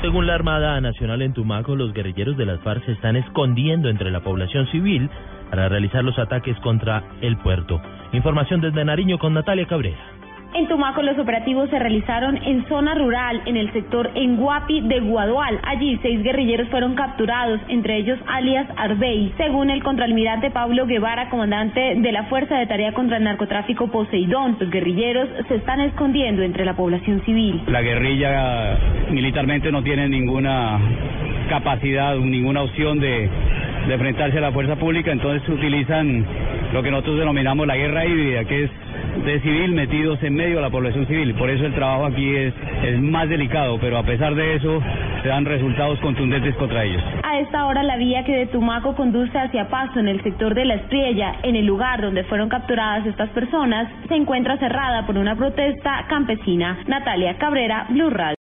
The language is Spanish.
Según la Armada Nacional en Tumaco, los guerrilleros de las FARC se están escondiendo entre la población civil para realizar los ataques contra el puerto. Información desde Nariño con Natalia Cabrera. En Tumaco los operativos se realizaron en zona rural, en el sector Enguapi de Guadual. Allí seis guerrilleros fueron capturados, entre ellos alias Arbey. Según el contraalmirante Pablo Guevara, comandante de la Fuerza de Tarea contra el Narcotráfico Poseidón, los guerrilleros se están escondiendo entre la población civil. La guerrilla militarmente no tiene ninguna capacidad, ninguna opción de, de enfrentarse a la fuerza pública, entonces utilizan lo que nosotros denominamos la guerra híbrida, que es de civil metidos en medio de la población civil. Por eso el trabajo aquí es, es más delicado, pero a pesar de eso se dan resultados contundentes contra ellos. A esta hora la vía que de Tumaco conduce hacia Paso en el sector de La Estrella, en el lugar donde fueron capturadas estas personas, se encuentra cerrada por una protesta campesina. Natalia Cabrera, Blue Radio.